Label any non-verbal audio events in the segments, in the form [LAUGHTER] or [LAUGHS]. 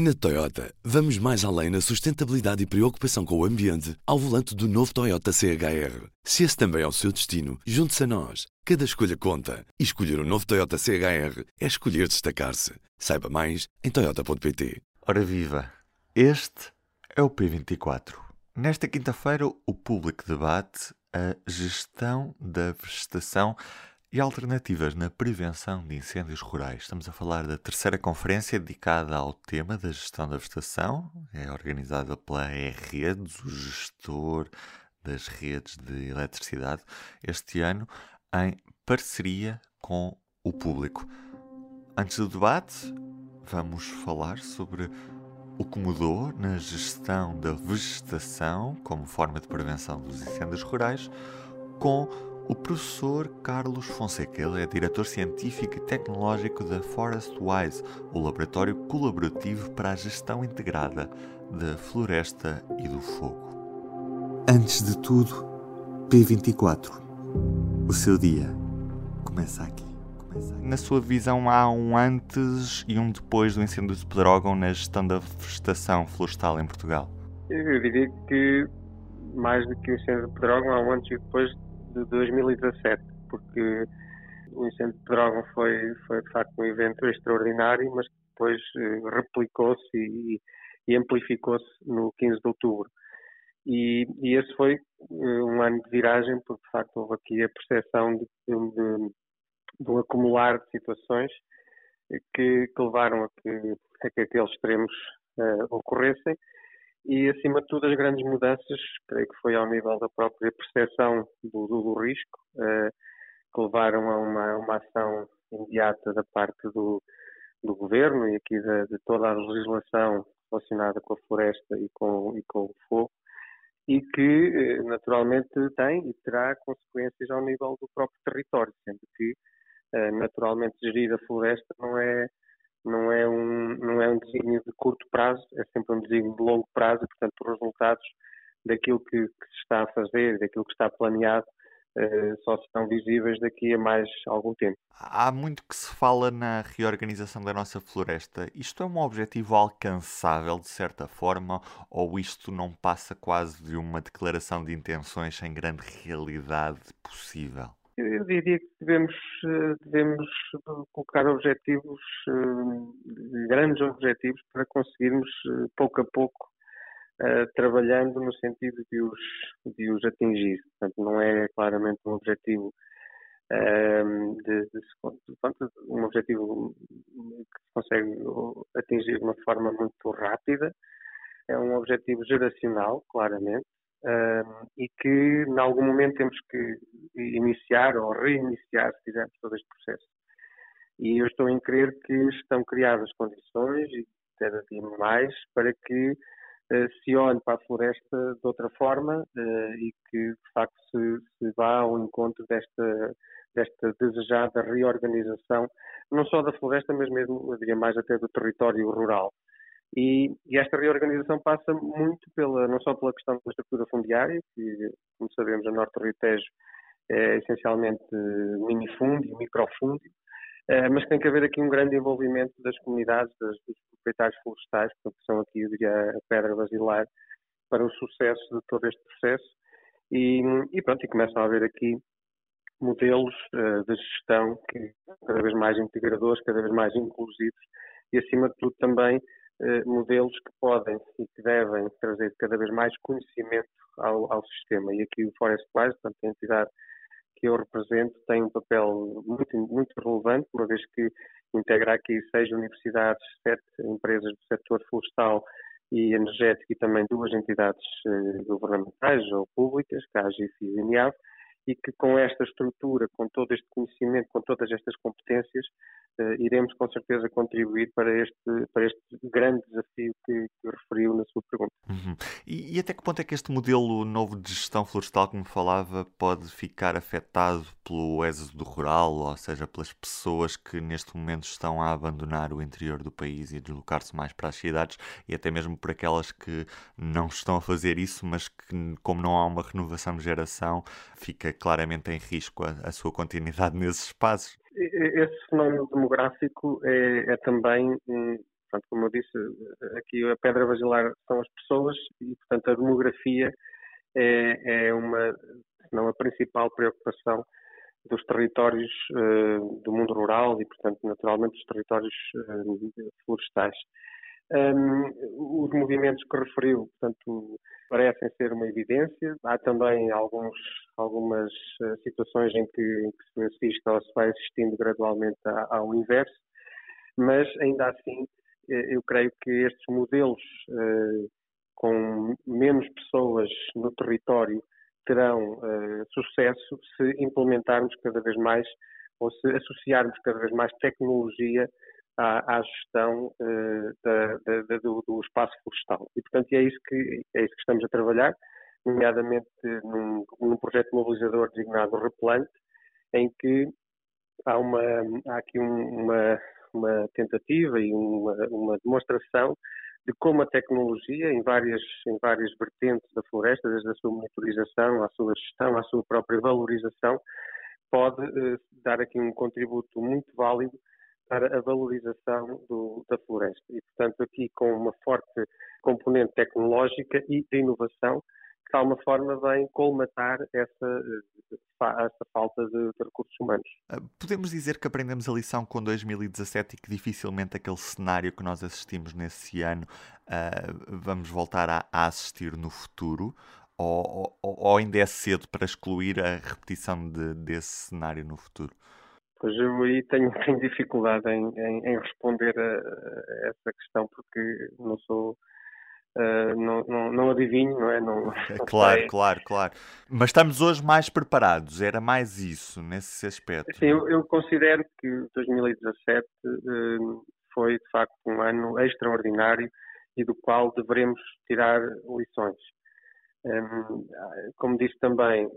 Na Toyota, vamos mais além na sustentabilidade e preocupação com o ambiente ao volante do novo Toyota CHR. Se esse também é o seu destino, junte-se a nós. Cada escolha conta. E escolher o um novo Toyota CHR é escolher destacar-se. Saiba mais em Toyota.pt. Ora viva! Este é o P24. Nesta quinta-feira, o público debate a gestão da vegetação e alternativas na prevenção de incêndios rurais. Estamos a falar da terceira conferência dedicada ao tema da gestão da vegetação. É organizada pela E-Redes, o gestor das redes de eletricidade, este ano em parceria com o público. Antes do debate, vamos falar sobre o que mudou na gestão da vegetação como forma de prevenção dos incêndios rurais com o professor Carlos Fonseca, é diretor científico e tecnológico da ForestWise, o laboratório colaborativo para a gestão integrada da floresta e do fogo. Antes de tudo, P24. O seu dia começa aqui. Começa aqui. Na sua visão, há um antes e um depois do incêndio de Pedrógão na gestão da vegetação florestal em Portugal? Eu diria que mais do que o incêndio de Pedrógão, há um antes e depois de 2017, porque o incêndio de Pedrógão foi, foi de facto um evento extraordinário, mas depois eh, replicou-se e, e amplificou-se no 15 de outubro. E, e, esse foi eh, um ano de viragem, porque de facto houve aqui a percepção de, de, de um acumular de situações que, que levaram a que, a que aqueles extremos uh, ocorressem e, acima de tudo, as grandes mudanças, creio que foi ao nível da própria percepção do, do, do risco, uh, que levaram a uma, uma ação imediata da parte do, do governo e aqui de, de, toda a legislação relacionada com a floresta e com, e com o fogo, e que eh, naturalmente tem e terá consequências ao nível do próprio território, sendo que uh, naturalmente gerir a floresta não é não é um não é um desígnio de curto prazo, é sempre um desígnio de longo prazo, e, portanto, os resultados daquilo que, que, se está a fazer, daquilo que está planeado, uh, só serão visíveis daqui a mais algum tempo. Há muito que se fala na reorganização da nossa floresta. Isto é um objetivo alcançável, de certa forma, ou isto não passa quase de uma declaração de intenções sem grande realidade possível? Eu diria que devemos, eh, devemos colocar objetivos, eh, grandes objetivos, para conseguirmos, eh, pouco a pouco, trabalhando no sentido de os, de os atingir. Portanto, não é claramente um objetivo de, de, de, um objetivo que se consegue atingir de uma forma muito rápida. É um objetivo geracional, claramente, e que em algum momento temos que iniciar ou reiniciar, se quisermos, todo este processo. E eu estou em crer que estão criadas condições, e cada dia mais, para que uh, se olhe para a floresta de outra forma uh, e que, de facto, se, se vá ao encontro desta, desta desejada reorganização, não só da floresta, mas mesmo, eu diria mais até do território rural. E, e, esta reorganização passa muito pela, não só pela questão da estrutura fundiária, que, como sabemos, a Norte do Rio Tejo é essencialmente minifúndio, microfúndio, eh, mas tem que haver aqui um grande envolvimento das comunidades, das, dos proprietários florestais, que são aqui, eu diria, a pedra basilar para o sucesso de todo este processo. E, e pronto, e começam a haver aqui modelos uh, de gestão que cada vez mais integradores, cada vez mais inclusivos e, acima de tudo, também eh, modelos que podem e que devem trazer cada vez mais conhecimento ao, ao sistema. E aqui o Forest Wise, portanto, a entidade que eu represento, tem um papel muito, muito relevante, uma vez que integra aqui seis universidades, sete empresas do setor florestal e energético e também duas entidades eh, governamentais ou públicas, que é e INIAV, e que com esta estrutura, com todo este conhecimento, com todas estas competências, uh, iremos com certeza contribuir para este, para este grande desafio que, que referiu na sua pergunta. Uhum. E, e, até que ponto é que este modelo novo de gestão florestal, como falava, pode ficar afetado pelo êxodo rural, ou seja, pelas pessoas que neste momento estão a abandonar o interior do país e deslocar-se mais para as cidades, e até mesmo por aquelas que não estão a fazer isso, mas que, como não há uma renovação de geração, fica claramente em risco a, a sua continuidade [LAUGHS] nesses espaços? esse fenómeno demográfico é, é também Portanto, como eu disse, aqui a pedra basilar são as pessoas e, portanto, a demografia é, é uma, se não a principal preocupação dos territórios uh, do mundo rural e, portanto, naturalmente, dos territórios uh, florestais. Um, os movimentos que referiu, portanto, parecem ser uma evidência. Há também alguns, algumas uh, situações em que, em que, se assiste ou se vai assistindo gradualmente ao inverso, mas ainda assim, eu creio que estes modelos com menos pessoas no território terão uh, sucesso se implementarmos cada vez mais ou se associarmos cada vez mais tecnologia à, à gestão uh, da, da, do, do, espaço florestal. E, portanto, é isso que, é isso que estamos a trabalhar, nomeadamente num, num projeto mobilizador designado Replante, em que há, uma, há aqui uma, uma tentativa e uma, uma demonstração de como a tecnologia, em várias, em várias vertentes da floresta, desde a sua monitorização, à sua gestão, à sua própria valorização, pode eh, dar aqui um contributo muito válido para a valorização do, da floresta. E, portanto, aqui com uma forte componente tecnológica e de inovação, que de alguma forma vem colmatar essa, essa falta de, de, recursos humanos. Ah, podemos dizer que aprendemos a lição com 2017 e que dificilmente aquele cenário que nós assistimos nesse ano uh, vamos voltar a, a, assistir no futuro? Ou, ou, ou, ainda é cedo para excluir a repetição de, desse cenário no futuro? Pois eu aí tenho, [LAUGHS] tenho dificuldade em, em, em responder a, a, essa questão porque não sou Uh, não, não, não, adivinho, não é? Não, [LAUGHS] claro, claro, claro. Mas estamos hoje mais preparados, era mais isso, nesse aspecto. Sim, eu, eu considero que 2017 uh, foi de facto um ano extraordinário e do qual devemos tirar lições. Um, como disse também,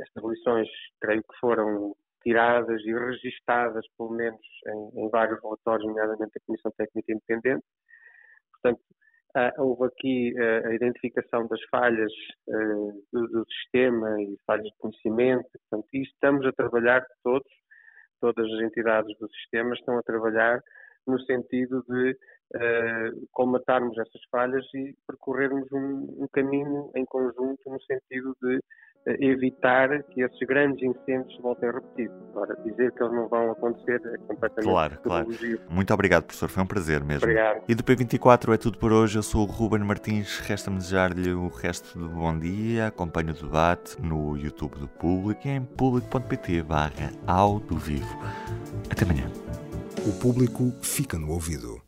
estas lições creio que foram tiradas e registadas, pelo menos em, em vários relatórios, nomeadamente da Comissão Técnica Independente. Portanto, Uh, houve aqui uh, a identificação das falhas uh, do, do, sistema e falhas de conhecimento, portanto, e estamos a trabalhar todos, todas as entidades do sistema estão a trabalhar no sentido de colmatarmos essas falhas e percorrermos um, um caminho em conjunto no sentido de evitar que esses grandes incêndios se voltem a repetir. Agora, dizer que eles não vão acontecer é completamente Claro, claro. Muito obrigado, professor. Foi um prazer mesmo. Obrigado. E do P24 é tudo por hoje. Eu sou o Ruben Martins. Resta-me desejar-lhe o resto do bom dia. Acompanhe o debate no YouTube do Público e em público.pt barra vivo. Até amanhã. O público fica no ouvido.